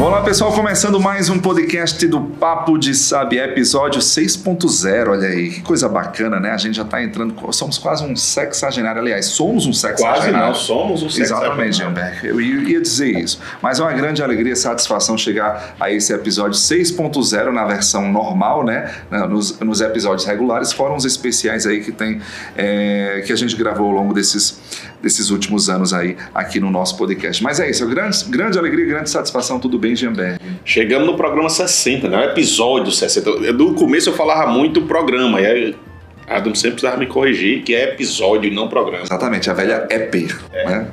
Olá pessoal, começando mais um podcast do Papo de Sabiá, episódio 6.0. Olha aí, que coisa bacana, né? A gente já está entrando, somos quase um sexagenário. Aliás, somos um sexagenário. Quase não, somos um sexagenário. Exatamente, Jeanberg. Eu ia dizer isso. Mas é uma grande alegria e satisfação chegar a esse episódio 6.0 na versão normal, né? Nos, nos, episódios regulares, foram os especiais aí que tem, é, que a gente gravou ao longo desses, desses últimos anos aí aqui no nosso podcast. Mas é isso, grande, grande alegria, grande satisfação, tudo bem? Chegamos no programa 60, né? Episódio 60. Do começo eu falava muito programa, e aí Adam sempre precisava me corrigir que é episódio e não programa. Exatamente, a velha EP. É. Né?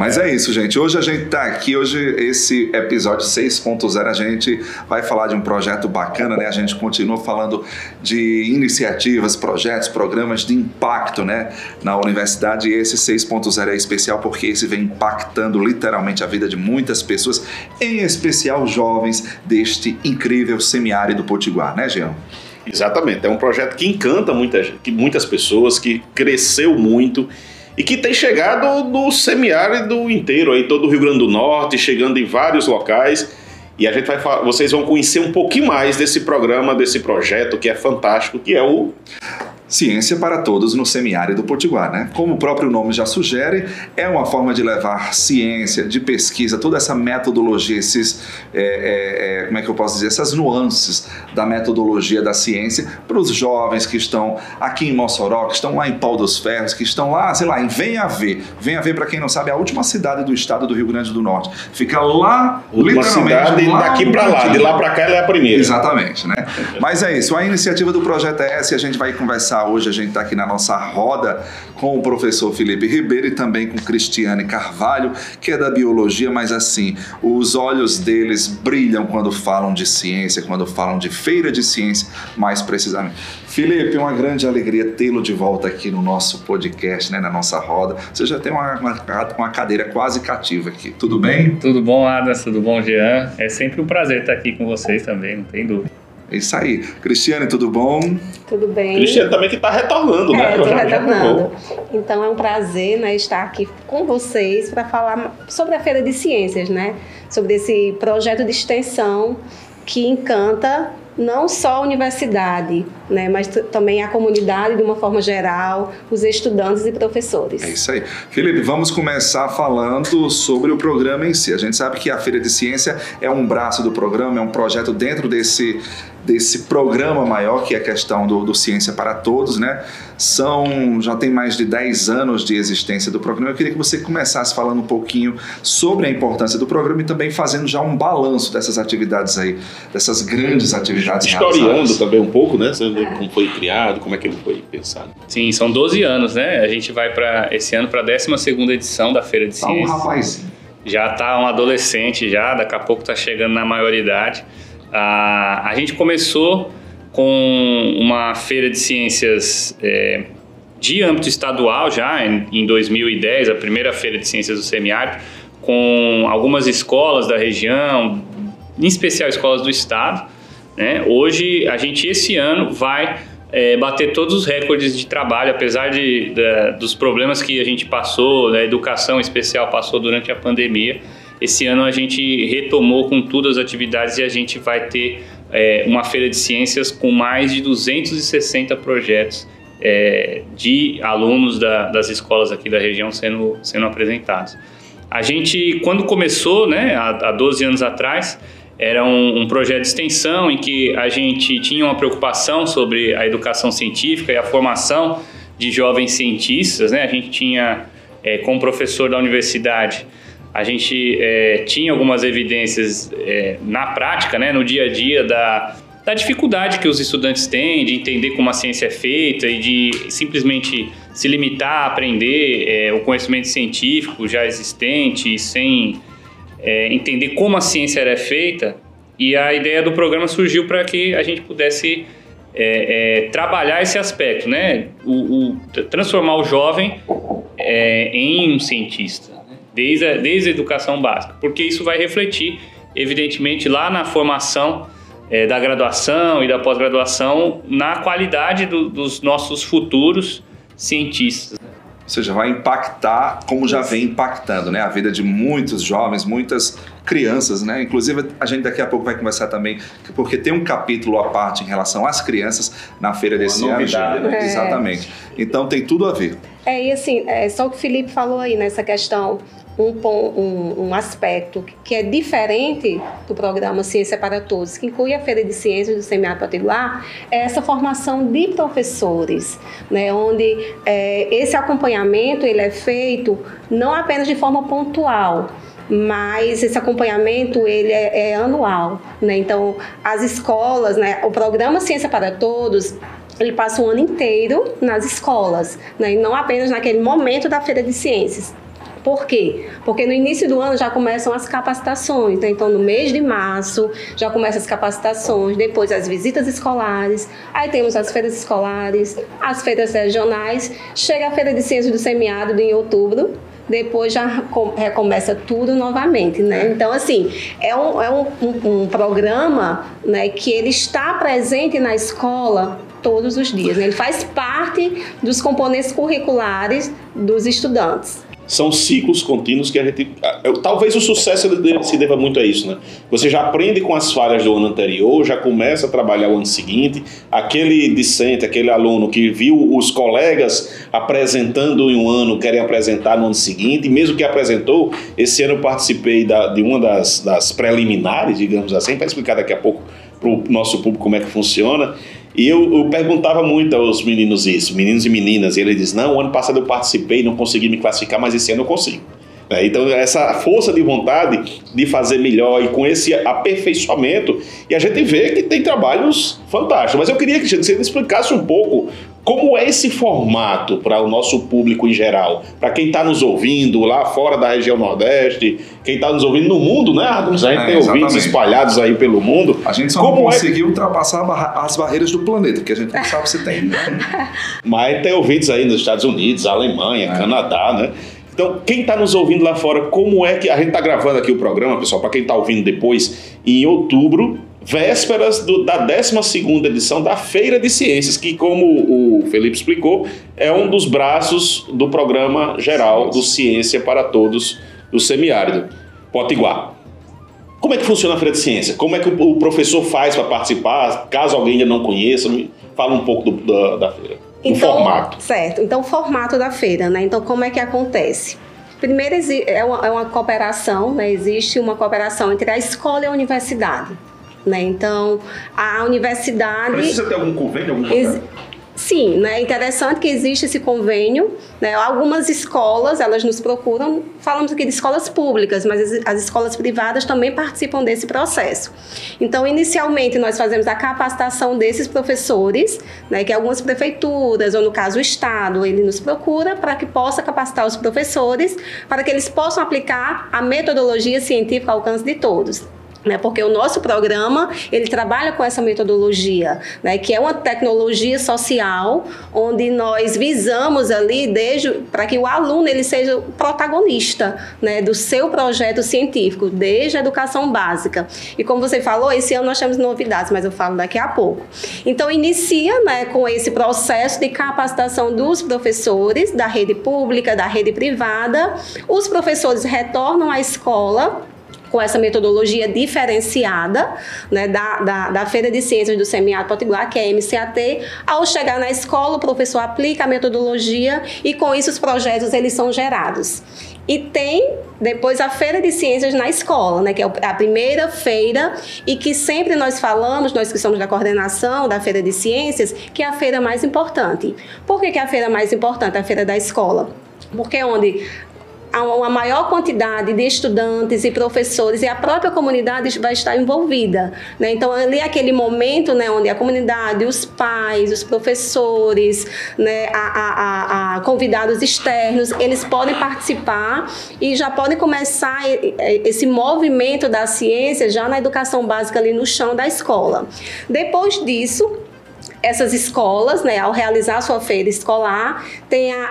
Mas é isso, gente. Hoje a gente está aqui, hoje esse episódio 6.0 a gente vai falar de um projeto bacana, né? A gente continua falando de iniciativas, projetos, programas de impacto, né, na universidade e esse 6.0 é especial porque esse vem impactando literalmente a vida de muitas pessoas, em especial jovens deste incrível semiárido potiguar, né, Jean? Exatamente, é um projeto que encanta muita, muitas pessoas, que cresceu muito e que tem chegado no semiárido inteiro, aí todo o Rio Grande do Norte, chegando em vários locais. E a gente vai vocês vão conhecer um pouquinho mais desse programa, desse projeto que é fantástico, que é o Ciência para Todos no Semiárido Potiguar, né? Como o próprio nome já sugere, é uma forma de levar ciência, de pesquisa, toda essa metodologia, esses, é, é, é, como é que eu posso dizer, essas nuances da metodologia da ciência para os jovens que estão aqui em Mossoró, que estão lá em Pau dos Ferros, que estão lá, sei lá, em Venha Ver. Venha Ver, para quem não sabe, é a última cidade do estado do Rio Grande do Norte. Fica lá, última cidade, lá daqui para lá, de lá para cá ela é a primeira. Exatamente, né? Mas é isso, a iniciativa do projeto é essa e a gente vai conversar Hoje a gente está aqui na nossa roda com o professor Felipe Ribeiro e também com Cristiane Carvalho, que é da biologia, mas assim, os olhos deles brilham quando falam de ciência, quando falam de feira de ciência, mais precisamente. Felipe, uma grande alegria tê-lo de volta aqui no nosso podcast, né, na nossa roda. Você já tem uma, uma, uma cadeira quase cativa aqui. Tudo bem? Tudo bom, Adas? Tudo bom, Jean? É sempre um prazer estar aqui com vocês também, não tem dúvida. É isso aí. Cristiane, tudo bom? Tudo bem. Cristiane também que está retornando, né? É, estou retornando. Então é um prazer né, estar aqui com vocês para falar sobre a Feira de Ciências, né? Sobre esse projeto de extensão que encanta não só a universidade, né, mas também a comunidade de uma forma geral, os estudantes e professores. É isso aí. Felipe, vamos começar falando sobre o programa em si. A gente sabe que a Feira de Ciência é um braço do programa, é um projeto dentro desse desse programa maior que é a questão do, do, Ciência para Todos, né? São, já tem mais de 10 anos de existência do programa. Eu queria que você começasse falando um pouquinho sobre a importância do programa e também fazendo já um balanço dessas atividades aí, dessas grandes atividades Historiando também um pouco, né? Como foi criado, como é que ele foi pensado. Sim, são 12 anos, né? A gente vai para esse ano para a 12 edição da Feira de Ciências. Tá um rapazinho. Já tá um adolescente já, daqui a pouco tá chegando na maioridade. A, a gente começou com uma feira de ciências é, de âmbito estadual já, em, em 2010, a primeira feira de ciências do semiárido, com algumas escolas da região, em especial escolas do estado. Né? Hoje, a gente esse ano vai é, bater todos os recordes de trabalho, apesar de, de, dos problemas que a gente passou, a educação especial passou durante a pandemia. Esse ano a gente retomou com todas as atividades e a gente vai ter é, uma feira de ciências com mais de 260 projetos é, de alunos da, das escolas aqui da região sendo, sendo apresentados. A gente, quando começou, né, há, há 12 anos atrás, era um, um, projeto de extensão em que a gente tinha uma preocupação sobre a educação científica e a formação de jovens cientistas. Né? A gente tinha, é, como professor da universidade, a gente é, tinha algumas evidências é, na prática, né, no dia a dia, da, da dificuldade que os estudantes têm de entender como a ciência é feita e de simplesmente se limitar a aprender é, o conhecimento científico já existente sem é, entender como a ciência era feita. E a ideia do programa surgiu para que a gente pudesse é, é, trabalhar esse aspecto, né? O, o transformar o jovem é, em um cientista desde a, desde a educação básica, porque isso vai refletir evidentemente, lá na formação é, da graduação e da pós-graduação, na qualidade do, dos nossos futuros cientistas. Ou seja, vai impactar como já vem impactando, né? A vida de muitos jovens, muitas crianças, né? Inclusive, a gente daqui a pouco vai conversar também, porque tem um capítulo à parte em relação às crianças na feira desse ano. Né? É. Exatamente. Então tem tudo a ver. É, e assim, é, só o que o Felipe falou aí nessa questão um, um, um, aspecto que é diferente do programa Ciência para Todos, que inclui a Feira de Ciências do Seminário Particular, é essa formação de professores, né, onde é, esse acompanhamento ele é feito não apenas de forma pontual, mas esse acompanhamento ele é, é anual, né? Então as escolas, né? O programa Ciência para Todos ele passa o ano inteiro nas escolas, né? e não apenas naquele momento da feira de ciências. Por quê? Porque no início do ano já começam as capacitações, né? então no mês de março já começam as capacitações, depois as visitas escolares, aí temos as feiras escolares, as feiras regionais, chega a Feira de Ciências do Semiárido em outubro, depois já recomeça tudo novamente, né? Então, assim, é um, é um, um, um programa né, que ele está presente na escola todos os dias. Né? Ele faz parte dos componentes curriculares dos estudantes são ciclos contínuos que a gente. Talvez o sucesso se deva muito a isso, né? Você já aprende com as falhas do ano anterior, já começa a trabalhar o ano seguinte. Aquele discente, aquele aluno que viu os colegas apresentando em um ano, querem apresentar no ano seguinte, mesmo que apresentou, esse ano eu participei da, de uma das, das preliminares, digamos assim, para explicar daqui a pouco para o nosso público como é que funciona. E eu, eu, perguntava muito aos meninos isso, meninos e meninas, e ele diz: Não, ano passado eu participei, não consegui me classificar, mas esse ano eu consigo. É, então, essa força de vontade de fazer melhor e com esse aperfeiçoamento, e a gente vê que tem trabalhos fantásticos. Mas eu queria que você explicasse um pouco como é esse formato para o nosso público em geral? Para quem está nos ouvindo lá fora da região Nordeste, quem está nos ouvindo no mundo, né, Adams? A gente é, tem exatamente. ouvintes espalhados aí pelo mundo. A gente só como não é conseguiu é... ultrapassar as barreiras do planeta, porque a gente não sabe se tem. Né? Mas tem ouvintes aí nos Estados Unidos, Alemanha, é. Canadá, né? Então, quem está nos ouvindo lá fora, como é que. A gente está gravando aqui o programa, pessoal, para quem está ouvindo depois, em outubro vésperas do, da 12 edição da Feira de Ciências, que, como o Felipe explicou, é um dos braços do programa geral do Ciência para Todos do Semiárido, Potiguar. Como é que funciona a Feira de Ciência? Como é que o professor faz para participar? Caso alguém ainda não conheça, fala um pouco do, da, da feira. Então, o formato. Certo. Então, o formato da feira, né? Então, como é que acontece? Primeiro, é uma, é uma cooperação, né? existe uma cooperação entre a escola e a universidade. Né? Então, a universidade. Precisa ter algum convênio? Algum ex... Sim, né? é interessante que existe esse convênio. Né? Algumas escolas, elas nos procuram, falamos aqui de escolas públicas, mas as, as escolas privadas também participam desse processo. Então, inicialmente, nós fazemos a capacitação desses professores, né? que algumas prefeituras, ou no caso o Estado, ele nos procura para que possa capacitar os professores, para que eles possam aplicar a metodologia científica ao alcance de todos né, porque o nosso programa ele trabalha com essa metodologia, né, que é uma tecnologia social, onde nós visamos ali desde para que o aluno ele seja o protagonista, né, do seu projeto científico, desde a educação básica. E como você falou, esse ano nós temos novidades, mas eu falo daqui a pouco. Então inicia, né, com esse processo de capacitação dos professores da rede pública, da rede privada. Os professores retornam à escola com essa metodologia diferenciada né, da, da, da, Feira de Ciências do Semiárido Potiguar, que é a MCAT. Ao chegar na escola, o professor aplica a metodologia e com isso os projetos eles são gerados. E tem depois a Feira de Ciências na escola, né, que é a primeira feira e que sempre nós falamos, nós que somos da coordenação da Feira de Ciências, que é a feira mais importante. Por que, que é a feira mais importante? A feira da escola porque é onde uma maior quantidade de estudantes e professores e a própria comunidade vai estar envolvida. Né? Então, ali é aquele momento né, onde a comunidade, os pais, os professores, né, a, a, a, convidados externos, eles podem participar e já podem começar esse movimento da ciência já na educação básica ali no chão da escola. Depois disso, essas escolas, né, ao realizar a sua feira escolar, tem a,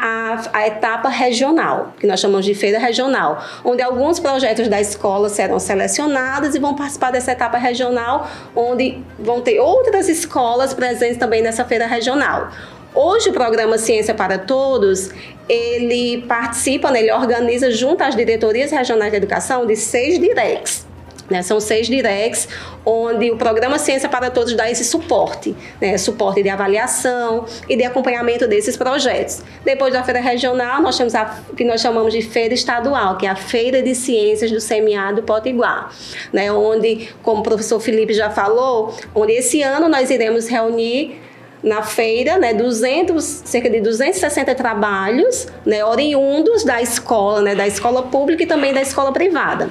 a, a, etapa regional, que nós chamamos de feira regional, onde alguns projetos da escola serão selecionados e vão participar dessa etapa regional, onde vão ter outras escolas presentes também nessa feira regional. Hoje o programa Ciência para Todos, ele participa, né, ele organiza junto às diretorias regionais de educação de seis directs. Né? São seis directs, onde o programa Ciência para Todos dá esse suporte, né? suporte de avaliação e de acompanhamento desses projetos. Depois da feira regional, nós temos a que nós chamamos de feira estadual, que é a Feira de Ciências do Semiárido Potiguar, né? onde, como o professor Felipe já falou, onde esse ano nós iremos reunir na feira, né, 200, cerca de 260 trabalhos, né, oriundos da escola, né, da escola pública e também da escola privada.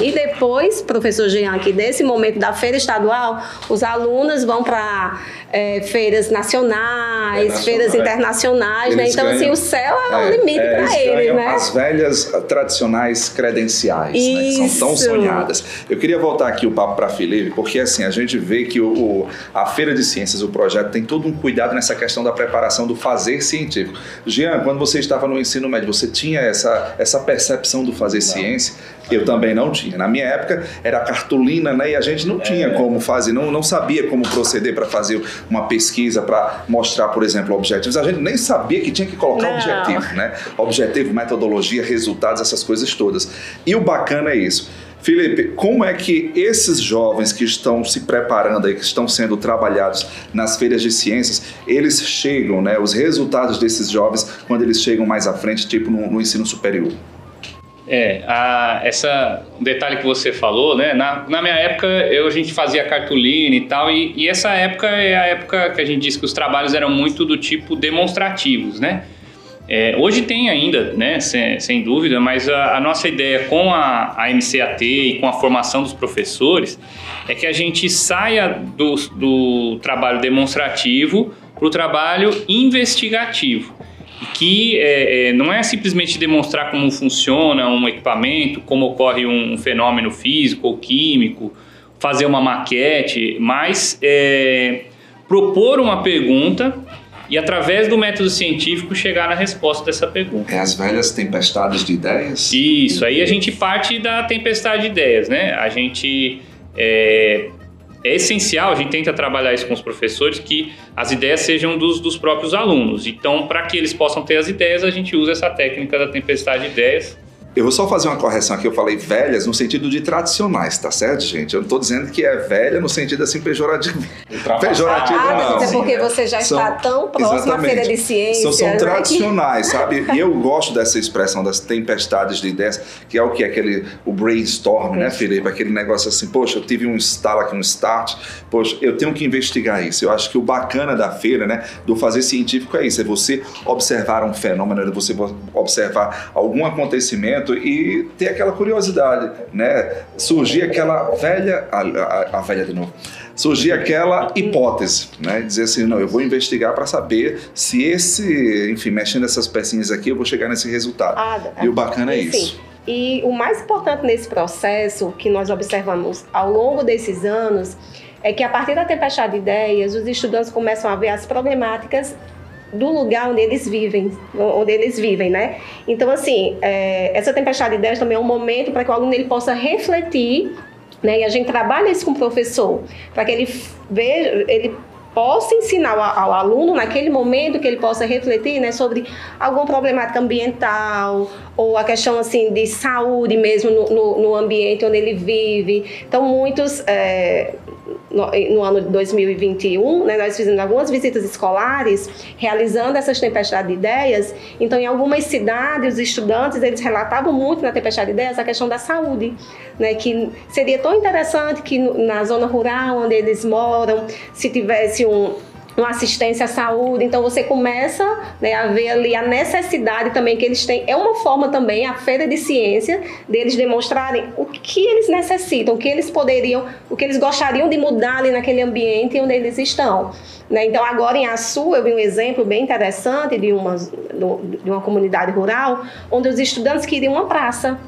E depois, professor Jean, aqui desse momento da feira estadual, os alunos vão para é, feiras nacionais, feiras internacionais, né? Então, assim, o céu é, o é, limite é, para eles, né? As velhas tradicionais credenciais, né, que são tão sonhadas. Eu queria voltar aqui o papo para Felipe, porque assim, a gente vê que o, o, a Feira de Ciências, o projeto, tem todo um cuidado nessa questão da preparação do fazer científico. Jean, quando você estava no ensino médio, você tinha essa, essa percepção do fazer não. ciência? Eu também não tinha. Na minha época era cartolina, né? E a gente não tinha é. como fazer, não, não sabia como proceder para fazer uma pesquisa para mostrar, por exemplo, objetivos. A gente nem sabia que tinha que colocar não. objetivo, né? Objetivo, metodologia, resultados, essas coisas todas. E o bacana é isso. Felipe, como é que esses jovens que estão se preparando aí, que estão sendo trabalhados nas feiras de ciências, eles chegam, né? Os resultados desses jovens quando eles chegam mais à frente, tipo no, no ensino superior? É, a, essa detalhe que você falou, né? Na, na minha época, eu, a gente fazia cartolina e tal, e, e, essa época é a época que a gente diz que os trabalhos eram muito do tipo demonstrativos, né? É, hoje tem ainda, né? Sem, sem dúvida, mas a, a, nossa ideia com a, a MCAT e com a formação dos professores é que a gente saia do, do trabalho demonstrativo para o trabalho investigativo que é, é, não é simplesmente demonstrar como funciona um equipamento, como ocorre um fenômeno físico ou químico, fazer uma maquete, mas é, propor uma pergunta e através do método científico chegar na resposta dessa pergunta. É as velhas tempestades de ideias? Isso, aí a gente parte da tempestade de ideias, né? A gente é, é essencial, a gente tenta trabalhar isso com os professores, que as ideias sejam dos, dos próprios alunos. Então, para que eles possam ter as ideias, a gente usa essa técnica da tempestade de ideias eu vou só fazer uma correção aqui. Eu falei velhas no sentido de tradicionais, tá certo, gente? Eu não estou dizendo que é velha no sentido assim pejorativo. Pejorativo ah, não. Mas é porque você já são, está tão próximo à feira de ciências. São, são né? tradicionais, sabe? E eu gosto dessa expressão das tempestades de ideias, que é o que? Aquele, o brainstorm, né, Felipe? Aquele negócio assim, poxa, eu tive um instalo aqui, um start, poxa, eu tenho que investigar isso. Eu acho que o bacana da feira, né, do fazer científico é isso, é você observar um fenômeno, é você observar algum acontecimento e ter aquela curiosidade, né? Surgir aquela velha, a, a, a velha de novo, surgir aquela hipótese, né? Dizer assim, não, eu vou investigar para saber se esse, enfim, mexendo essas pecinhas aqui, eu vou chegar nesse resultado. Ah, e o bacana é isso. E o mais importante nesse processo que nós observamos ao longo desses anos é que a partir da tempestade de ideias, os estudantes começam a ver as problemáticas do lugar onde eles vivem, onde eles vivem, né? Então, assim, é, essa tempestade de ideias também é um momento para que o aluno ele possa refletir, né? E a gente trabalha isso com o professor, para que ele veja, ele possa ensinar ao, ao, aluno naquele momento que ele possa refletir, né, sobre alguma problemática ambiental ou a questão assim de saúde mesmo no, no, no ambiente onde ele vive. Então, muitos é, no, no, ano de 2021, né, nós fizemos algumas visitas escolares, realizando essas tempestades de ideias. Então, em algumas cidades, os estudantes eles relatavam muito na tempestade de ideias a questão da saúde, né, que seria tão interessante que na zona rural onde eles moram, se tivesse um uma assistência à saúde. Então você começa né, a ver ali a necessidade também que eles têm. É uma forma também, a feira de ciência, deles demonstrarem o que eles necessitam, o que eles poderiam, o que eles gostariam de mudar ali naquele ambiente onde eles estão. Né? Então agora em Açu eu vi um exemplo bem interessante de uma, de uma comunidade rural, onde os estudantes queriam uma praça.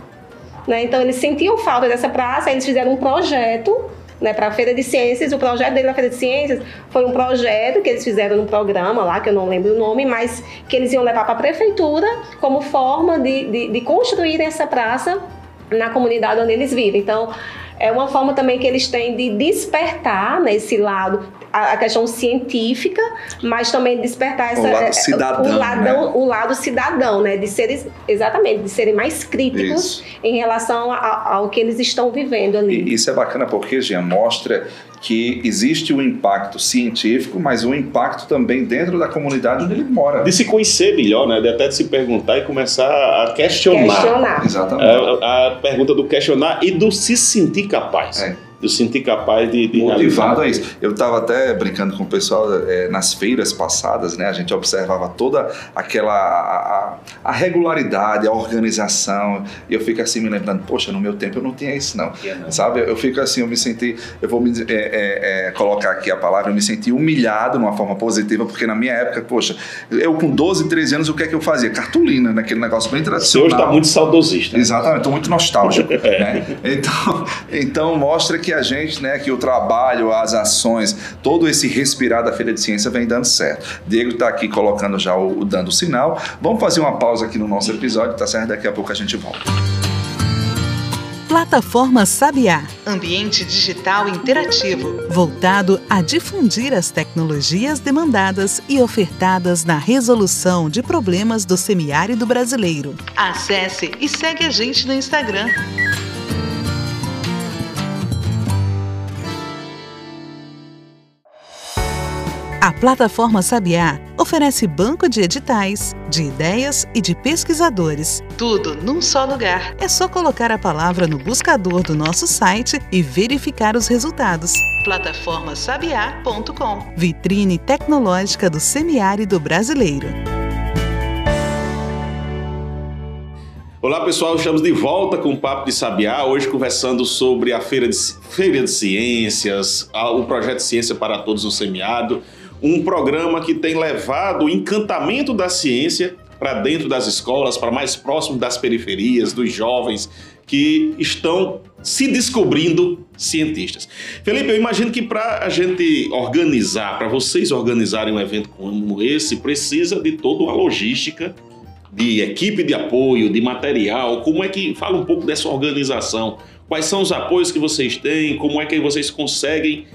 Né? Então eles sentiam falta dessa praça, eles fizeram um projeto né, para a Feira de Ciências. O projeto dele na Feira de Ciências foi um projeto que eles fizeram no programa lá, que eu não lembro o nome, mas que eles iam levar para a prefeitura como forma de, de, de construir essa praça na comunidade onde eles vivem. Então, é uma forma também que eles têm de despertar nesse lado a, questão científica, mas também despertar essa, o lado é, cidadão, o, lado, né? o lado cidadão, né? De serem exatamente, de serem mais críticos Isso. em relação a- ao que eles estão vivendo ali. E isso é bacana porque, Jean, mostra que existe o impacto científico, mas o impacto também dentro da comunidade onde ele mora. De se conhecer melhor, né? De até de se perguntar e começar a questionar. Questionar. Exatamente. A, a pergunta do questionar e do se sentir capaz. É. Do sentir capaz de, de motivado realizar. a isso. Eu estava até brincando com o pessoal é, nas feiras passadas, né? A gente observava toda aquela a, a- regularidade, a organização. E eu fico assim me lembrando, poxa, no meu tempo eu não tinha isso não, sabe? Eu fico assim, eu me senti, eu vou me, é, é, é, colocar aqui a palavra, eu me senti humilhado de uma forma positiva, porque na minha época, poxa, eu com 12, 13 anos, o que é que eu fazia? Cartolina, naquele negócio bem Você tradicional. hoje está muito saudosista. Exatamente, estou muito nostálgico. né? então, então mostra que a gente, né, que o trabalho, as ações, todo esse respirar da Feira de Ciência vem dando certo. Diego está aqui colocando já o, o dando o sinal. Vamos fazer uma pausa aqui no nosso episódio, tá certo? Daqui a pouco a gente volta. Plataforma Sabiá, Ambiente digital interativo. voltado a difundir as tecnologias demandadas e ofertadas na resolução de problemas do semiárido brasileiro. Acesse e segue a gente no Instagram. A plataforma Sabiá oferece banco de editais, de ideias e de pesquisadores. Tudo num só lugar. É só colocar a palavra no buscador do nosso site e verificar os resultados. Plataformasabiá.com. Vitrine tecnológica do semiárido brasileiro. Olá pessoal, estamos de volta com o Papo de Sabiá, hoje conversando sobre a Feira de, Feira de Ciências, o projeto Ciência para Todos no Semiárido, um programa que tem levado o encantamento da ciência para dentro das escolas, para mais próximo das periferias, dos jovens que estão se descobrindo cientistas. Felipe, eu imagino que para a gente organizar, para vocês organizarem um evento como esse, precisa de toda uma logística de equipe de apoio, de material, como é que fala um pouco dessa organização? Quais são os apoios que vocês têm? Como é que vocês conseguem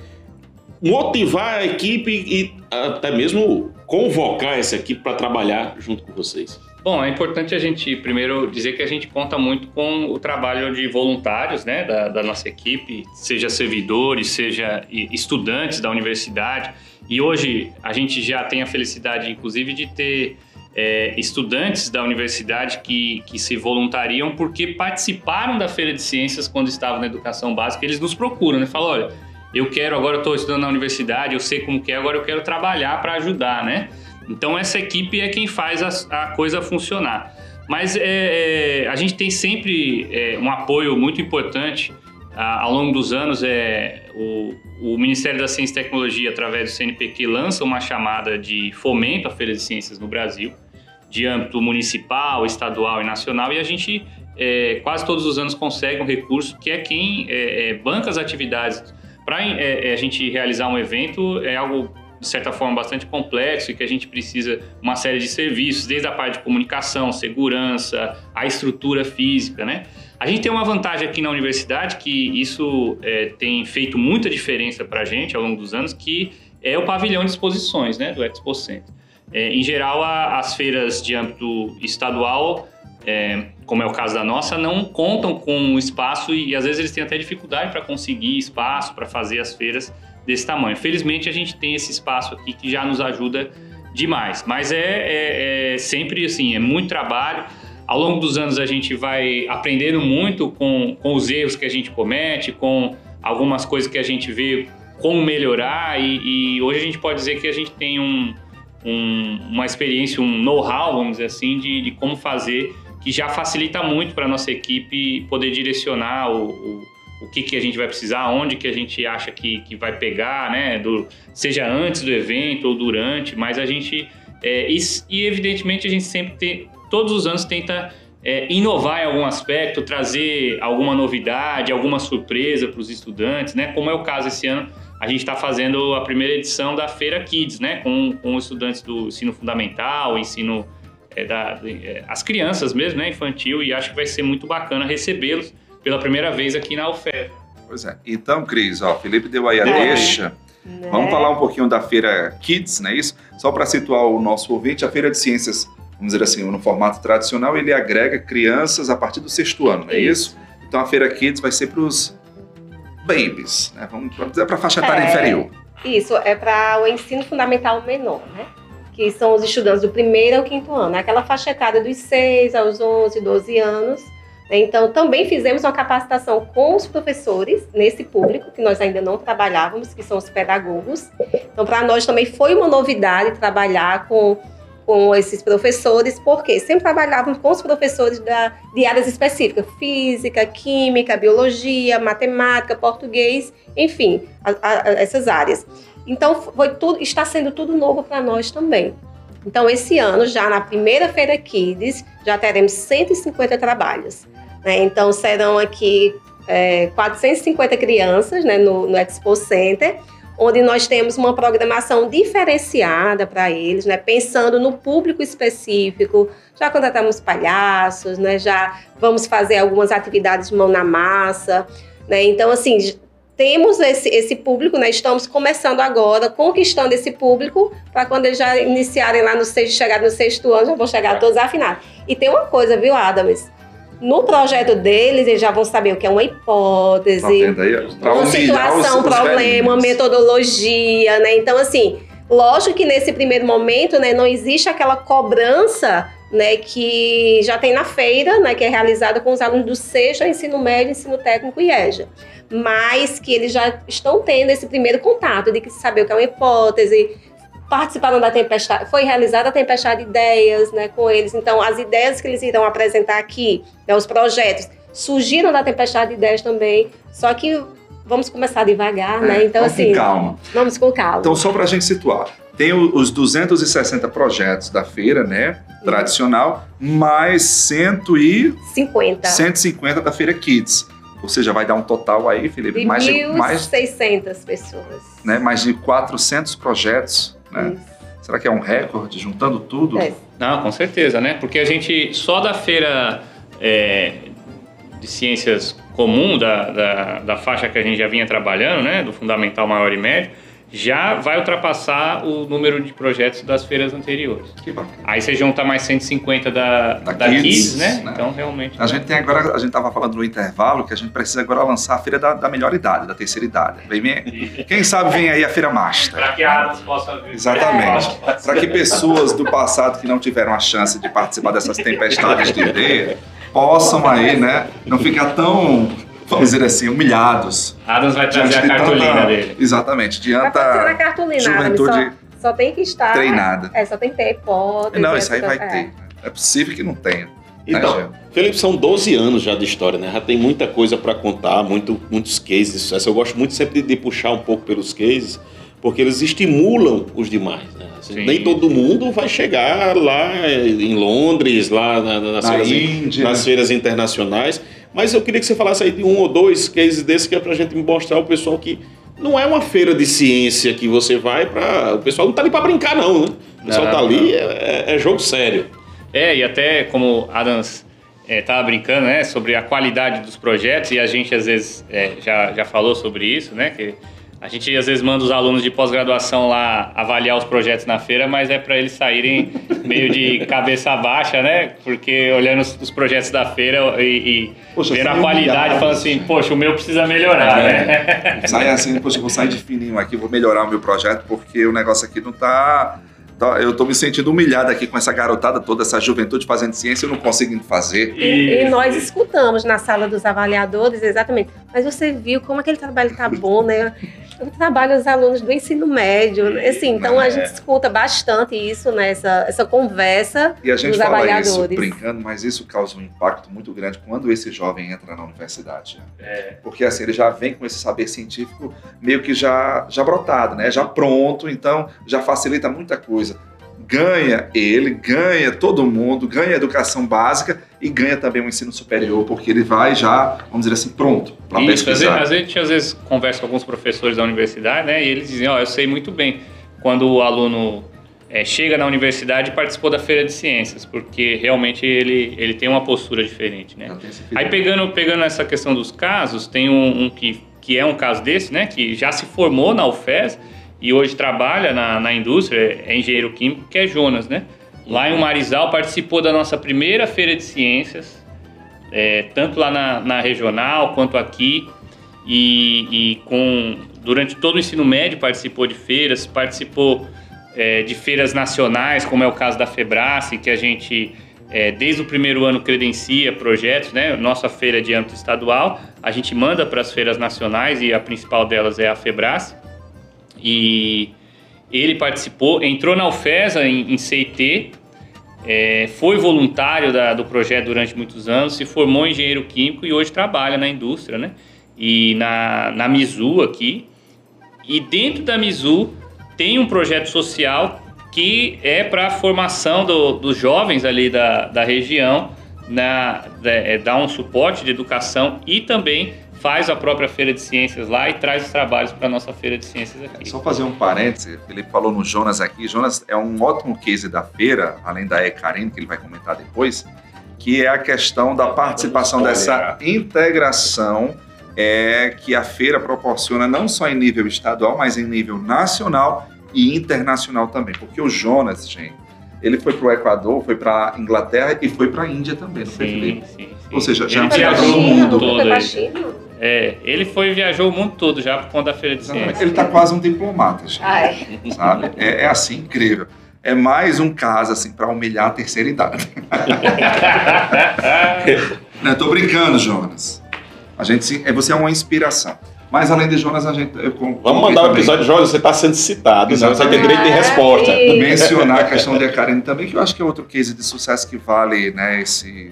motivar a equipe e até mesmo convocar essa equipe para trabalhar junto com vocês? Bom, é importante a gente primeiro dizer que a gente conta muito com o trabalho de voluntários, né, da, da nossa equipe, seja servidores, seja estudantes da universidade. E hoje a gente já tem a felicidade, inclusive, de ter é, estudantes da universidade que, que se voluntariam porque participaram da Feira de Ciências quando estavam na educação básica. Eles nos procuram, né? Falam, olha, eu quero, agora estou estudando na universidade, eu sei como que é, agora eu quero trabalhar para ajudar, né? Então essa equipe é quem faz a, a coisa funcionar. Mas é, é, a gente tem sempre é, um apoio muito importante a- ao longo dos anos. É, o, o Ministério da Ciência e Tecnologia, através do CNPq, lança uma chamada de fomento à Feira de Ciências no Brasil, de âmbito municipal, estadual e nacional, e a gente é, quase todos os anos consegue um recurso que é quem é, é, banca as atividades. Para a gente realizar um evento é algo de certa forma bastante complexo e que a gente precisa uma série de serviços, desde a parte de comunicação, segurança, a estrutura física, né? A gente tem uma vantagem aqui na universidade que isso é, tem feito muita diferença para a gente ao longo dos anos, que é o pavilhão de exposições, né, do Expo Center. É, em geral, a- as feiras de âmbito estadual, é, como é o caso da nossa, não contam com o espaço e, e às vezes eles têm até dificuldade para conseguir espaço para fazer as feiras desse tamanho. Felizmente a gente tem esse espaço aqui que já nos ajuda demais, mas é, é- é sempre assim, é muito trabalho. Ao longo dos anos a gente vai aprendendo muito com, com os erros que a gente comete, com algumas coisas que a gente vê como melhorar e, e hoje a gente pode dizer que a gente tem um, um- uma experiência, um know-how, vamos dizer assim, de, de como fazer que já facilita muito para a nossa equipe poder direcionar o, o, o que, que a gente vai precisar, onde que a gente acha que, que vai pegar, né? Do, seja antes do evento ou durante, mas a gente. é, e, e, evidentemente a gente sempre tem, todos os anos tenta é, inovar em algum aspecto, trazer alguma novidade, alguma surpresa para os estudantes, né? Como é o caso esse ano, a gente está fazendo a primeira edição da Feira Kids, né? Com, com estudantes do ensino fundamental, ensino é, da, é, as crianças mesmo, né? Infantil, e acho que vai ser muito bacana recebê-los pela primeira vez aqui na UFEV. Pois é. Então, Cris, ó, Felipe deu aí a é. deixa. Né? Vamos falar um pouquinho da Feira Kids, não é isso? Só para situar o nosso ouvinte, a Feira de Ciências vamos dizer assim, no formato tradicional, ele agrega crianças a partir do sexto ano, não é isso? Então a Feira Kids vai ser para os babies, né? vamos dizer para a faixa etária é, inferior. Isso, é para o ensino fundamental menor, né? Que são os estudantes do primeiro ao quinto ano, aquela faixa etária dos 6 aos 11, 12 anos. Né? Então, também fizemos uma capacitação com os professores nesse público, que nós ainda não trabalhávamos, que são os pedagogos. Então, para nós também foi uma novidade trabalhar com com esses professores, porque sempre trabalhávamos com os professores da, de áreas específicas, física, química, biologia, matemática, português, enfim, a, a, essas áreas. Então, foi tudo, está sendo tudo novo para nós também. Então, esse ano, já na primeira Feira Kids, já teremos 150 trabalhos. Né? Então, serão aqui é, 450 crianças né, no, no Expo Center, onde nós temos uma programação diferenciada para eles, né? pensando no público específico. Já contratamos palhaços, né? já vamos fazer algumas atividades de mão na massa. Né? Então, assim, temos esse, esse público, né? estamos começando agora, conquistando esse público, para quando eles já iniciarem lá no sexto, chegar no sexto ano, já vão chegar todos afinados. E tem uma coisa, viu, Adams? No projeto deles, eles já vão saber o que é uma hipótese, tá uma situação, os, os problema, metodologia, né? Então, assim, lógico que nesse primeiro momento, né, não existe aquela cobrança né, que já tem na feira, né, que é realizada com os alunos do sexto ensino médio, ensino técnico e EJA. Mas que eles já estão tendo esse primeiro contato de saber o que é uma hipótese, participaram da tempestade, foi realizada a tempestade de ideias né, com eles. Então, as ideias que eles irão apresentar aqui, né, os projetos, surgiram da tempestade de ideias também, só que vamos começar devagar, né? é, né? Então, vamos assim. Com calma. Vamos com calma. Então, só para a gente situar. Tem os 260 projetos da feira, né? Tradicional, mais 150. 150 da feira Kids. Ou seja, vai dar um total aí, Felipe, de mais de mais 600 pessoas. Né, mais de 400 projetos né? Será que é um recorde, juntando tudo? É. Não, com certeza, né? Porque a gente, só da feira é, de ciências comum, da, da, da, faixa que a gente já vinha trabalhando, né? Do fundamental maior e médio, já vai ultrapassar o número de projetos das feiras anteriores. Que bacana. Aí você junta mais 150 da, da, da Kids, Kids né? né? Então, realmente... A gente tem agora, a gente estava falando no intervalo que a gente precisa agora lançar a feira da, da melhor idade, da terceira idade. Vem, quem sabe vem aí a feira Master. Para que a possa vir. Exatamente. Para que pessoas do passado que não tiveram a chance de participar dessas tempestades de ideia possam aí, né, não ficar tão vamos dizer assim, humilhados. Adams vai trazer a cartolina tanta, dele. Exatamente, diante a cartolina, juventude só, só, tem que estar treinada. É, só tem que ter hipótese. Não, isso aí vai é. ter. É possível que não tenha. Né, então, né, Felipe, são 12 anos já de história, né? Já tem muita coisa para contar, muito, muitos cases de sucesso. Eu gosto muito sempre de, de, puxar um pouco pelos cases, porque eles estimulam os demais, né? Assim, nem todo mundo vai chegar lá em Londres, lá na, nas, na feiras, Índia. nas feiras internacionais, mas eu queria que você falasse aí de um ou dois cases desses que é para a gente mostrar ao pessoal que não é uma feira de ciência que você vai para. O pessoal não está ali para brincar, não, né? O pessoal está ali, é, é, é, jogo sério. É, e até como Adams estava é, brincando, né, sobre a qualidade dos projetos, e a gente às vezes é, já, já falou sobre isso, né? Que a gente às vezes manda os alunos de pós-graduação lá avaliar os projetos na feira, mas é para eles saírem meio de cabeça baixa, né? Porque olhando os, os projetos da feira e, e poxa, vendo a qualidade, falando assim, poxa, o meu precisa melhorar, é. né? Sai assim, poxa, eu vou sair de fininho aqui, vou melhorar o meu projeto, porque o negócio aqui não está Tá, eu estou me sentindo humilhado aqui com essa garotada toda, essa juventude fazendo ciência, eu não conseguindo fazer. E, e, nós escutamos na sala dos avaliadores, exatamente. Mas você viu como aquele trabalho está bom, né? Eu trabalho os alunos do ensino médio, né? assim, então é. a gente escuta bastante isso, né? Essa, essa conversa E a gente dos fala avaliadores. isso brincando, mas isso causa um impacto muito grande quando esse jovem entra na universidade. Né? É. Porque assim, ele já vem com esse saber científico meio que já, já brotado, né? Já pronto, então já facilita muita coisa ganha ele, ganha todo mundo, ganha a educação básica e ganha também o ensino superior, porque ele vai já, vamos dizer assim, pronto para pesquisar. às vezes, a gente às vezes conversa com alguns professores da universidade, né? E eles dizem, ó, eu sei muito bem quando o aluno é, chega na universidade e participou da feira de ciências, porque realmente ele, ele tem uma postura diferente, né? Aí pegando, pegando essa questão dos casos, tem um, um que, que é um caso desse, né? Que já se formou na UFES e hoje trabalha na, na indústria, é engenheiro químico, que é Jonas, né? Lá em Marizal participou da nossa primeira feira de ciências, é, tanto lá na, na regional quanto aqui, e, e com durante todo o ensino médio participou de feiras, participou é, de feiras nacionais, como é o caso da Febrace, que a gente é, desde o primeiro ano credencia projetos, né? Nossa feira de âmbito estadual, a gente manda para as feiras nacionais e a principal delas é a Febrace. E ele participou, entrou na UFESA em, em CIT, é, foi voluntário da- do projeto durante muitos anos, se formou em engenheiro químico e hoje trabalha na indústria, né? E na, na Mizu aqui. E dentro da Mizu tem um projeto social que é para a formação do- dos jovens ali da, da região, na, é, dar um suporte de educação e também faz a própria feira de ciências lá e traz os trabalhos para a nossa feira de ciências aqui. Só fazer um parêntese, ele falou no Jonas aqui. Jonas é um ótimo case da feira, além da Ecarine, que ele vai comentar depois, que é a questão da participação dessa integração é, que a feira proporciona não só em nível estadual, mas em nível nacional e internacional também. Porque o Jonas, gente, ele foi para o Equador, foi para a Inglaterra e foi para a Índia também, não foi, Sim, Felipe? sim, sim. Ou seja, já Ele Foi pra viajou o China, mundo foi todo. É, ele foi viajou o mundo todo já por conta da feira de Exatamente. ciências. Ele está quase um diplomata, gente. Ai, sabe? É, é assim, incrível. É mais um caso, assim, para humilhar a terceira idade. Não, tô brincando, Jonas. A gente, se- é, você é uma inspiração. Mas além de Jonas, a gente... Vamos mandar o também episódio, Jorge, você está sendo citado, então você vai ter Exatamente. direito de resposta. Mencionar a questão de Karen também, que eu acho que é outro case de sucesso que vale, né, esse,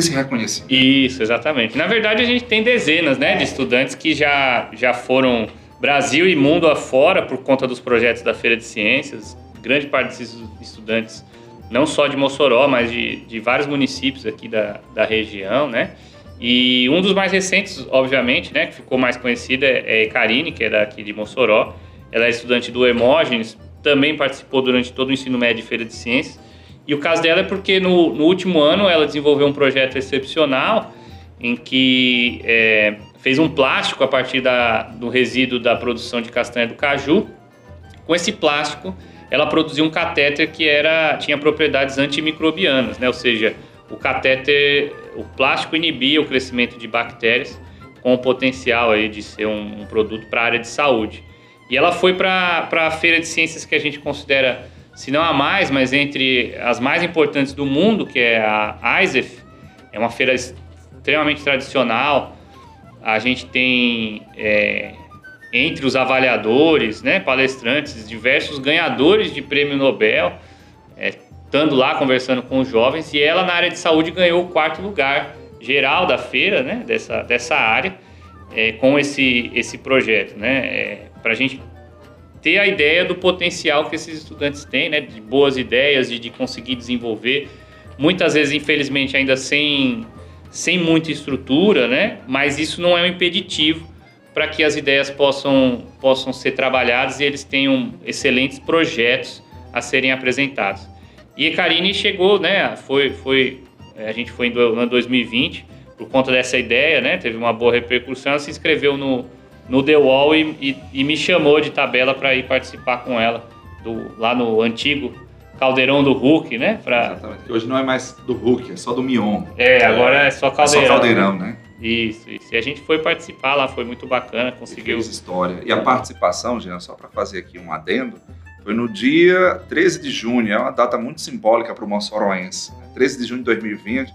esse reconhecimento. Isso, exatamente. Na verdade, a gente tem dezenas né, de estudantes que já, já foram Brasil e mundo afora por conta dos projetos da Feira de Ciências. Grande parte desses estudantes, não só de Mossoró, mas de, de vários municípios aqui da, da região, né? E um dos mais recentes, obviamente, né, que ficou mais conhecido é, é Karine, que é daqui de Mossoró. Ela é estudante do Hemógenes, também participou durante todo o ensino médio de Feira de Ciências. E o caso dela é porque no, no último ano ela desenvolveu um projeto excepcional em que é, fez um plástico a partir da, do resíduo da produção de castanha do caju. Com esse plástico, ela produziu um catéter que era, tinha propriedades antimicrobianas, né? ou seja, o catéter, o plástico inibia o crescimento de bactérias com o potencial aí de ser um, um produto para a área de saúde. E ela foi para a feira de ciências que a gente considera, se não a mais, mas entre as mais importantes do mundo, que é a ISEF. É uma feira extremamente tradicional. A gente tem é, entre os avaliadores, né, palestrantes, diversos ganhadores de prêmio Nobel, é, estando lá conversando com os jovens. E ela, na área de saúde, ganhou o quarto lugar geral da feira, né, dessa, dessa área, é, com esse, esse projeto. Né, Para a gente ter a ideia do potencial que esses estudantes têm, né, de boas ideias, de, de conseguir desenvolver. Muitas vezes, infelizmente, ainda sem, sem muita estrutura, né, mas isso não é um impeditivo para que as ideias possam, possam ser trabalhadas e eles tenham excelentes projetos a serem apresentados. E a Karine chegou, né, foi, foi, a gente foi em do- no ano 2020, por conta dessa ideia, né, teve uma boa repercussão, ela se inscreveu no, no The Wall e, e, e me chamou de tabela para ir participar com ela do, lá no antigo Caldeirão do Hulk, né? Pra, Exatamente. Que hoje não é mais do Hulk, é só do Mion. é, agora é só É Caldeirão. só caldeirão, né? Isso, isso. E a gente foi participar lá, foi muito bacana, E conseguiu. fez história. E a participação, Jean, só para fazer aqui um adendo, foi no dia 13 de junho, é uma data muito simbólica para o moçoroense. né? 13 de junho de 2020.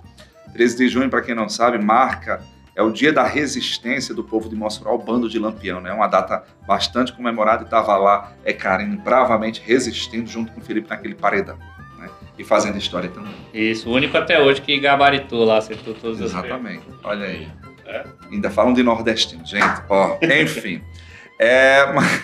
13 de junho, para quem não sabe, marca é o dia da resistência do povo de Mossoró ao bando de Lampião. né? É uma data bastante comemorada e estava lá, é Karen, bravamente resistindo junto com o Felipe naquele paredão. né? E fazendo história também. Isso, o único até hoje que gabaritou lá, acertou todas as Exatamente. Olha aí. É. Ainda falam de nordestino, gente. Ó, enfim. É, mas,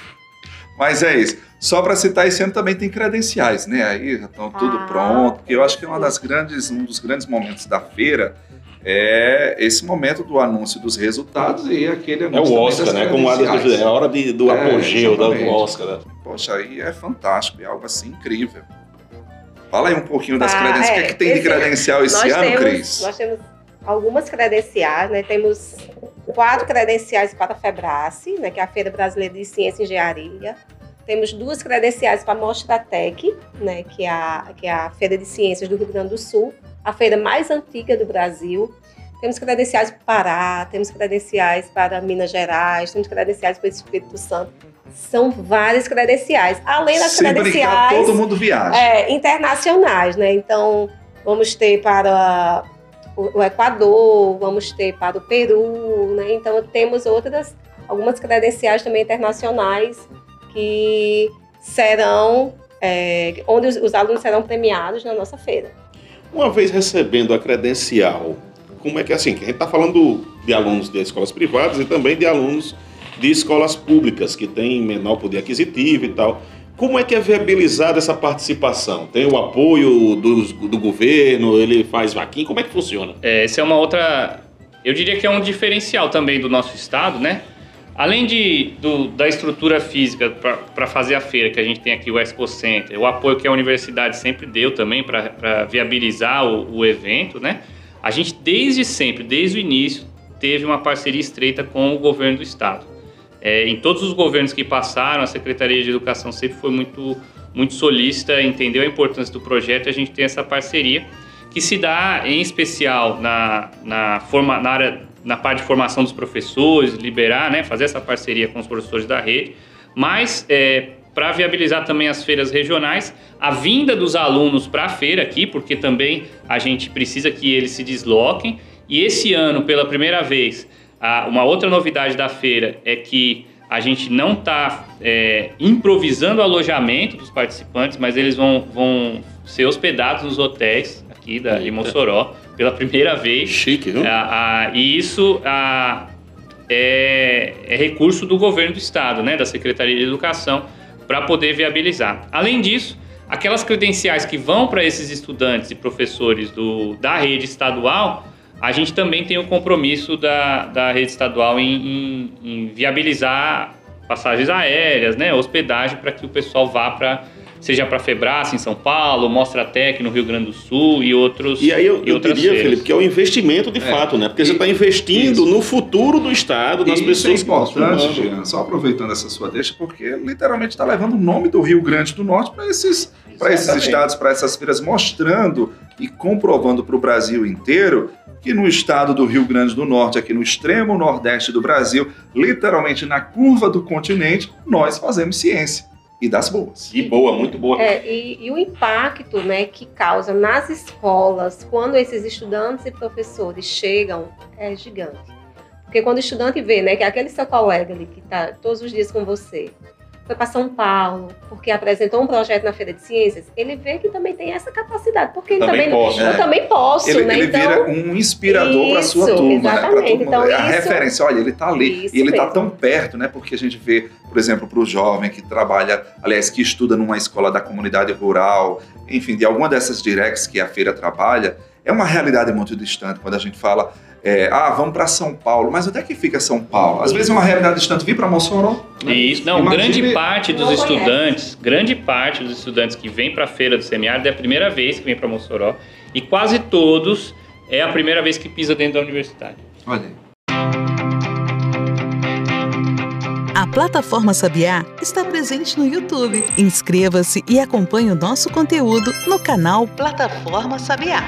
mas é isso. Só para citar, esse ano também tem credenciais, né? Aí já estão tudo Ah. pronto, porque eu acho que é uma das grandes, um dos grandes momentos da feira é esse momento do anúncio dos resultados e aquele É anúncio o também Oscar, das né? Como o é a hora de- do É, apogeu da- do exatamente. Oscar. Né? Poxa, aí é fantástico, é algo assim incrível. Fala aí um pouquinho das Ah, credenciais. o que, é, é que tem de credencial esse ano, temos, Cris? Nós temos algumas credenciais, né? Temos quatro credenciais para a FEBRACE, né? que é a Feira Brasileira de Ciência e Engenharia. Temos duas credenciais para a Mostratec, né? que, é a, que é a Feira de Ciências do Rio Grande do Sul, a feira mais antiga do Brasil. Temos credenciais para o Pará, temos credenciais para Minas Gerais, temos credenciais para o Espírito Santo. São várias credenciais. Além das Se brincar, credenciais todo mundo viaja. é, internacionais, né? Então, vamos ter para o, o Equador, vamos ter para o Peru, né? Então, temos outras, algumas credenciais também internacionais que serão, é, onde os, os alunos serão premiados na nossa feira. Uma vez recebendo a credencial, como é que é assim? A gente está falando de alunos de escolas privadas e também de alunos de escolas públicas que têm menor poder aquisitivo e tal. Como é que é viabilizada essa participação? Tem o apoio dos- do, governo? Ele faz vaquinha? Como é que funciona? É, essa é uma outra. Eu diria que é um diferencial também do nosso estado, né? Além de, do- da estrutura física para fazer a feira, que a gente tem aqui o Expo Center, o apoio que a universidade sempre deu também para viabilizar o, o evento, né? A gente, desde sempre, desde o início, teve uma parceria estreita com o governo do estado. É, em todos os governos que passaram, a Secretaria de Educação sempre foi muito, muito solícita, entendeu a importância do projeto e a gente tem essa parceria que se dá em especial na, na, forma, na, área, na parte de formação dos professores, liberar, né, fazer essa parceria com os professores da rede, mas é, para viabilizar também as feiras regionais, a vinda dos alunos para a feira aqui, porque também a gente precisa que eles se desloquem, e esse ano, pela primeira vez, a- uma outra novidade da feira é que a gente não está improvisando o alojamento dos participantes, mas eles vão, vão ser hospedados nos hotéis aqui da, de Mossoró pela primeira vez. Chique, viu? Ah, ah, e isso ah, é, é recurso do governo do estado, né, da Secretaria de Educação, para poder viabilizar. Além disso, aquelas credenciais que vão para esses estudantes e professores do, da rede estadual, a gente também tem o compromisso da, da rede estadual em, em- em viabilizar passagens aéreas, né, hospedagem para que o pessoal vá para seja para Febrace em São Paulo, Mostratec no Rio Grande do Sul e outros E aí eu, e eu diria, feiras. Felipe, que é o investimento de É. fato, né? Porque E- você está investindo isso. no futuro do Estado, nas E pessoas isso é importante. Jean, só aproveitando essa sua deixa, porque literalmente está levando o nome do Rio Grande do Norte para esses, para esses estados, para essas feiras, mostrando e comprovando para o Brasil inteiro que no estado do Rio Grande do Norte, aqui no extremo nordeste do Brasil, literalmente na curva do continente, nós fazemos ciência. E das boas. E boa, muito boa. É, e, e o impacto né, que causa nas escolas quando esses estudantes e professores chegam é gigante. Porque quando o estudante vê né, que aquele seu colega ali que está todos os dias com você foi para São Paulo porque apresentou um projeto na Feira de Ciências, ele vê que também tem essa capacidade. Porque ele Também também, posso, eu né? também posso, Ele, né? ele então, vira um inspirador para sua Isso, turma, né? Exatamente. todo mundo. Então, é a isso- referência, olha, ele está ali. E ele está tão perto, né? Porque a gente vê, por exemplo, para o jovem que trabalha, aliás, que estuda numa escola da comunidade rural, enfim, de alguma dessas directs que a feira trabalha, é uma realidade muito distante quando a gente fala, é, ah, vamos para São Paulo. Mas onde é que fica São Paulo? Às vezes é uma realidade distante vir para Mossoró. né? Isso, não, Imagine- grande parte dos Não conhece. estudantes, grande parte dos estudantes que vêm para a feira do semiárido é a primeira vez que vem para Mossoró e quase todos é a primeira vez que pisa dentro da universidade. Olha aí. A plataforma Sabiá está presente no YouTube. Inscreva-se e acompanhe o nosso conteúdo no canal Plataforma Sabiá.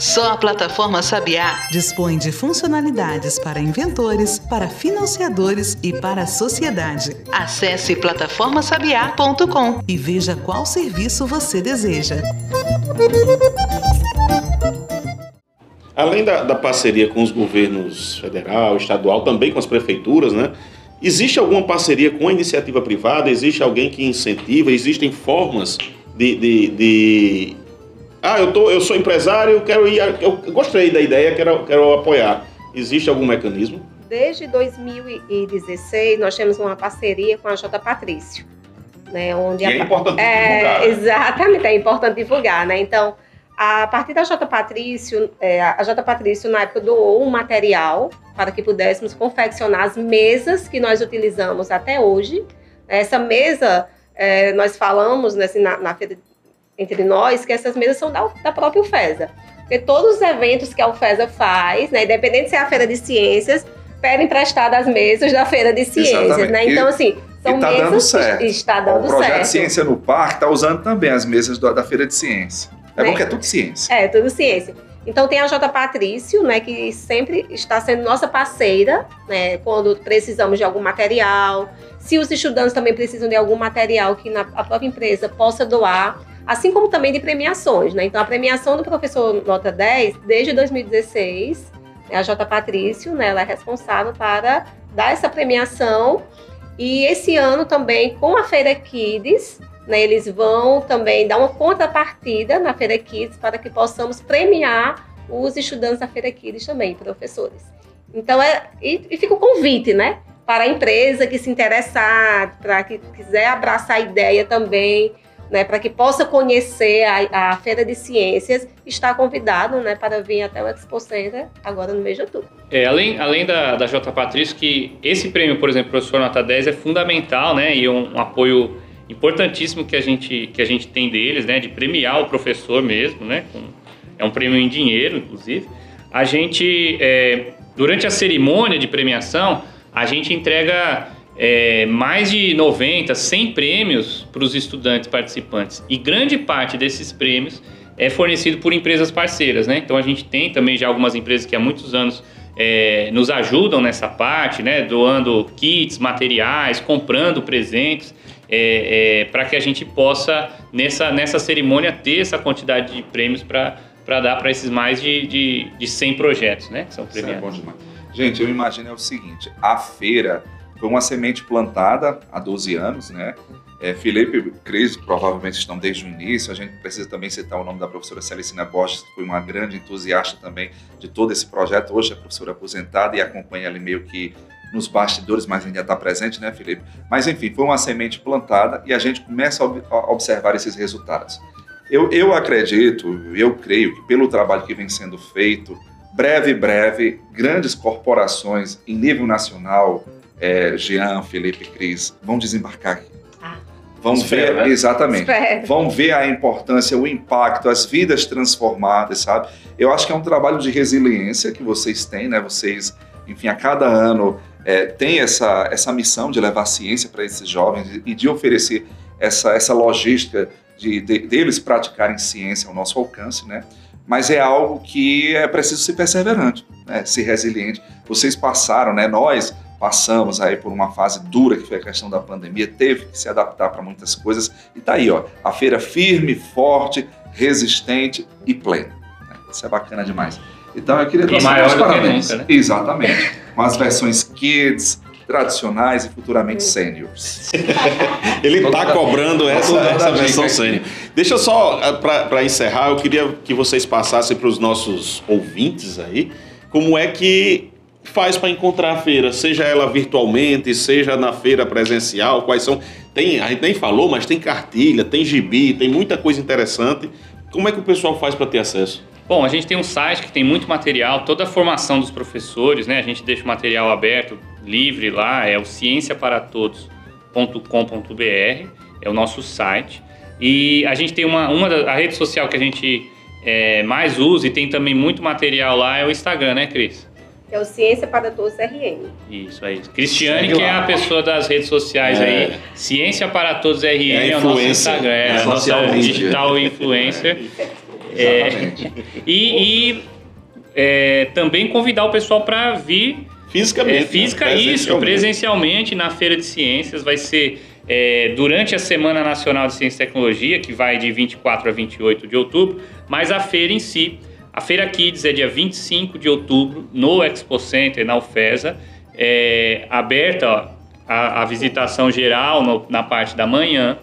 Só a plataforma Sabiá Dispõe de funcionalidades para inventores, para financiadores e para a sociedade. Acesse plataformasabiá.com. E veja qual serviço você deseja. Além da, da parceria com os governos federal, estadual, também com as prefeituras, né? Existe alguma parceria com a iniciativa privada? Existe alguém que incentiva? Existem formas de. de- de- Ah, eu, tô, eu sou empresário, eu quero ir. Eu gostei da ideia, quero, quero apoiar. Existe algum mecanismo? Desde 2016, nós temos uma parceria com a J. Patrício. Né, onde E a é importante É, divulgar. né? exatamente, é importante divulgar, né? Então, a partir da J. Patrício, é, a J. Patrício, na época, doou um material para que pudéssemos confeccionar as mesas que nós utilizamos até hoje. Essa mesa, é, nós falamos né, assim, na, na feira entre nós que essas mesas são da, da própria UFESA. Porque todos os eventos que a UFESA faz, né, independente se é a feira de ciências, pedem emprestadas as mesas da feira de ciências, Exatamente. né? Então, assim, são e tá mesas dando certo. está o dando projeto certo. Ciência no Parque está usando também as mesas do- da Feira de Ciência. É bom Né? que é tudo ciência. É, tudo ciência. Então tem a J. Patrício, né, que sempre está sendo nossa parceira, né, quando precisamos de algum material. Se os estudantes também precisam de algum material que na, a própria empresa possa doar, assim como também de premiações, né? Então a premiação do professor nota 10, desde 2016, né, a J. Patrício, né, ela é responsável para dar essa premiação. E esse ano também com a Feira Kids, né, eles vão também dar uma contrapartida na Feira Kids para que possamos premiar os estudantes da Feira Kids também, professores. Então, é, e, e fica o convite, né? Para a empresa que se interessar, para que quiser abraçar a ideia também, né? Para que possa conhecer a, a Feira de Ciências, está convidado, né? Para vir até o Expo Center agora no mês de outubro. É, além, além da, da J. Patrício, que esse prêmio, por exemplo, professor nota 10 é fundamental, né? E um, um apoio importantíssimo que a, gente, que a gente tem deles, né? De premiar o professor mesmo, né? com- é um prêmio em dinheiro, inclusive. A gente, é, durante a cerimônia de premiação, a gente entrega é, mais de 90, 100 prêmios para os estudantes participantes. E grande parte desses prêmios é fornecido por empresas parceiras, né? Então a gente tem também já algumas empresas que há muitos anos é, nos ajudam nessa parte, né? Doando kits, materiais, comprando presentes, para que a gente possa, nessa, nessa cerimônia, ter essa quantidade de prêmios para dar para esses mais de, de, de 100 projetos, né? Que são Isso é premiados. bom demais. Gente, eu imagino é o seguinte: a feira foi uma semente plantada há 12 anos, né? É, Felipe e Cris provavelmente estão desde o início. A gente precisa também citar o nome da professora Celicina Borges, que foi uma grande entusiasta também de todo esse projeto. Hoje é professora aposentada e acompanha ali meio que nos bastidores, mas ainda está presente, né, Felipe? Mas enfim, foi uma semente plantada e a gente começa a ob- a observar esses resultados. Eu, eu acredito, eu creio que pelo trabalho que vem sendo feito, breve, breve, grandes corporações em nível nacional, é, Jean, Felipe, Cris, vão desembarcar aqui. Ah. Vão Espero, ver, né? exatamente, Espero. vão ver a importância, o impacto, as vidas transformadas, sabe? Eu acho que é um trabalho de resiliência que vocês têm, né? Vocês, enfim, a cada ano é, têm essa, essa missão de levar ciência para esses jovens e de oferecer essa, essa logística de, de- deles praticarem ciência ao nosso alcance, né? Mas é algo que é preciso ser perseverante, né? ser resiliente. Vocês passaram, né? Nós passamos aí por uma fase dura que foi a questão da pandemia, teve que se adaptar para muitas coisas e tá aí, ó, a feira firme, forte, resistente e plena. Isso é bacana demais. Então eu queria E dar maior os do que parabéns. nunca, né? Exatamente. Com as versões kids, tradicionais e futuramente seniors. Ele tá dando- cobrando essa, essa versão sênior. Deixa eu só, para encerrar, eu queria que vocês passassem para os nossos ouvintes aí, como é que faz para encontrar a feira, seja ela virtualmente, seja na feira presencial, quais são... Tem, a gente nem falou, mas tem cartilha, tem gibi, tem muita coisa interessante. Como é que o pessoal faz para ter acesso? Bom, a gente tem um site que tem muito material, toda a formação dos professores, né? A gente deixa o material aberto, livre lá, é o cienciaparatodos.com.br, é o nosso site. E a gente tem uma, uma a rede social que a gente é, mais usa e tem também muito material lá, é o Instagram, né, Cris? É o Ciência para Todos RN. Isso, é isso. Cristiane, Segue que é a pessoa das redes sociais É. aí. Ciência para Todos RN É é, o nosso. Instagram, é, É a nossa digital influencer. É, Exatamente. e e, é, também convidar o pessoal para vir Fisicamente. é, física, né? isso, presencialmente na Feira de Ciências. Vai ser é, durante a Semana Nacional de Ciência e Tecnologia, que vai de 24 a 28 de outubro, mas a feira em si, a Feira Kids é dia 25 de outubro, no Expo Center, na UFESA, é, aberta ó, a, a visitação geral no- na parte da manhã.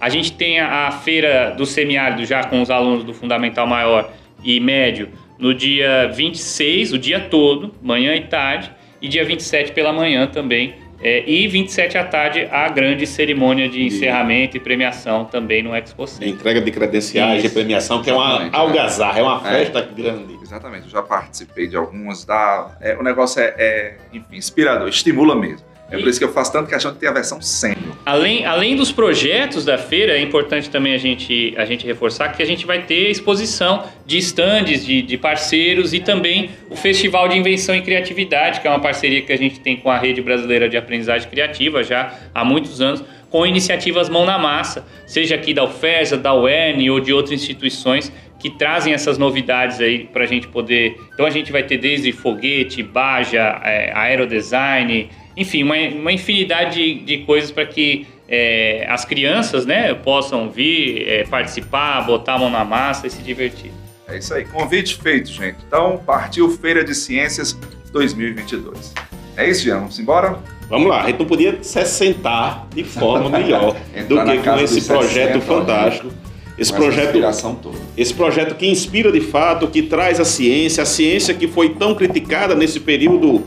A gente tem a, a feira do semiárido já com os alunos do Fundamental Maior e Médio no dia 26, o dia todo, manhã e tarde, e dia 27 pela manhã também. É, e 27 à tarde, a grande cerimônia de encerramento e premiação também no Expo Center. entrega de credenciais, de Isso. premiação, que é uma Exatamente, algazarra, é uma É. festa grande. Exatamente, eu já participei de algumas. Da, é, o negócio é, é, enfim, inspirador, estimula mesmo. É por isso que eu faço tanto questão de ter a versão sênior. Além, além dos projetos da feira, é importante também a gente, a gente reforçar que a gente vai ter exposição de estandes, de, de parceiros e também o Festival de Invenção e Criatividade, que é uma parceria que a gente tem com a Rede Brasileira de Aprendizagem Criativa já há muitos anos, com iniciativas mão na massa, seja aqui da UFESA, da UERN ou de outras instituições que trazem essas novidades aí para a gente poder. Então a gente vai ter desde foguete, baja, é, aerodesign, enfim, uma, uma infinidade de, de coisas para que é, as crianças né, possam vir, é, participar, botar a mão na massa e se divertir. É isso aí, convite feito, gente. Então, partiu Feira de Ciências 2022. É isso, Jean? Vamos embora? Vamos lá, a gente não podia se sentar de forma melhor do que com esse projeto 60, fantástico. Esse Com essa projeto, esse projeto que inspira de fato, que traz a ciência, a ciência que foi tão criticada nesse período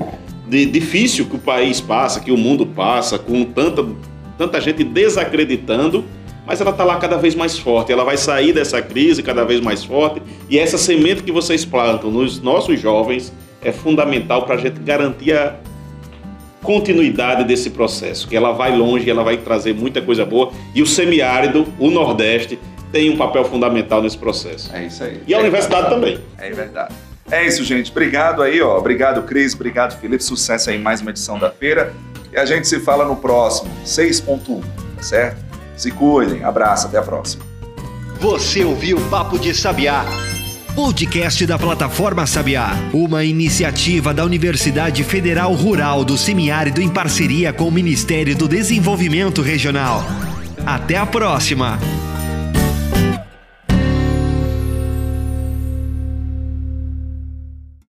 de, difícil que o país passa, que o mundo passa, com tanta, tanta gente desacreditando, mas ela está lá cada vez mais forte. Ela vai sair dessa crise cada vez mais forte. E essa semente que vocês plantam nos nossos jovens é fundamental para a gente garantir a continuidade desse processo, que ela vai longe, ela vai trazer muita coisa boa. E o semiárido, o Nordeste, tem um papel fundamental nesse processo. É isso aí. E a É universidade verdade. também. É verdade. É isso, gente. Obrigado aí, ó. Obrigado, Cris. Obrigado, Felipe. Sucesso aí mais uma edição da feira. E a gente se fala no próximo, 6.1, tá certo? Se cuidem. Abraço, até a próxima. Você ouviu Papo de Sabiá. Podcast da plataforma Sabiá, uma iniciativa da Universidade Federal Rural do Semiárido em parceria com o Ministério do Desenvolvimento Regional. Até a próxima!